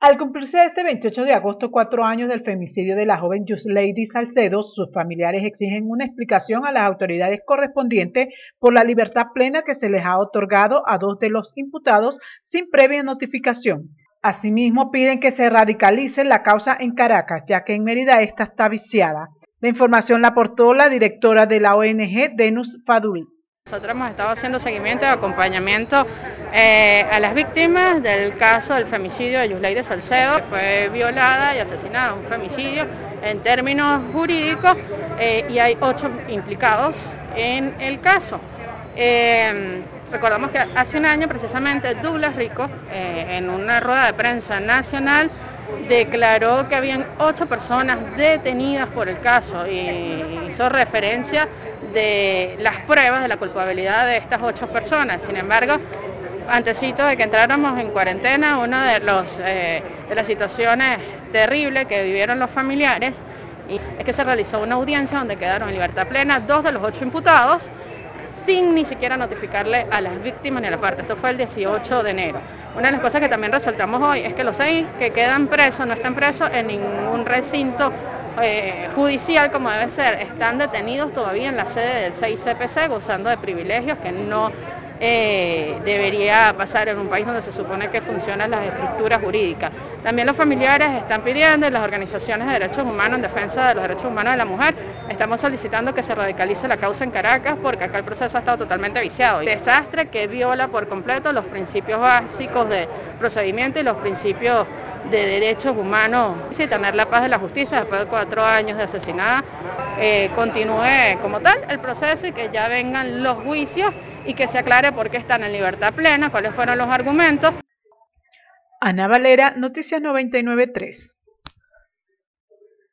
Al cumplirse este 28 de agosto cuatro años del femicidio de la joven Lady Salcedo, sus familiares exigen una explicación a las autoridades correspondientes por la libertad plena que se les ha otorgado a dos de los imputados sin previa notificación. Asimismo, piden que se radicalice la causa en Caracas, ya que en Mérida esta está viciada. La información la aportó la directora de la ONG, Denus Fadul. Nosotros hemos estado haciendo seguimiento y acompañamiento eh, a las víctimas del caso del femicidio de Yusleide Salcedo, que fue violada y asesinada, un femicidio en términos jurídicos, eh, y hay ocho implicados en el caso. Eh, recordamos que hace un año precisamente Douglas Rico, en una rueda de prensa nacional, declaró que habían ocho personas detenidas por el caso y hizo referencia de las pruebas de la culpabilidad de estas ocho personas. Sin embargo, antesito de que entráramos en cuarentena, una de, eh, las situaciones terribles que vivieron los familiares es que se realizó una audiencia donde quedaron en libertad plena dos de los ocho imputados sin ni siquiera notificarle a las víctimas ni a la parte. Esto fue el 18 de enero. Una de las cosas que también resaltamos hoy es que los seis que quedan presos no están presos en ningún recinto eh, judicial como debe ser, están detenidos todavía en la sede del 6CPC gozando de privilegios que no eh, debería pasar en un país donde se supone que funcionan las estructuras jurídicas. También los familiares están pidiendo las organizaciones de derechos humanos en defensa de los derechos humanos de la mujer, estamos solicitando que se radicalice la causa en Caracas porque acá el proceso ha estado totalmente viciado. Desastre que viola por completo los principios básicos de procedimiento y los principios de derechos humanos y tener la paz de la justicia después de cuatro años de asesinada, eh, continúe como tal el proceso y que ya vengan los juicios y que se aclare por qué están en libertad plena, cuáles fueron los argumentos. Ana Valera, Noticias 993.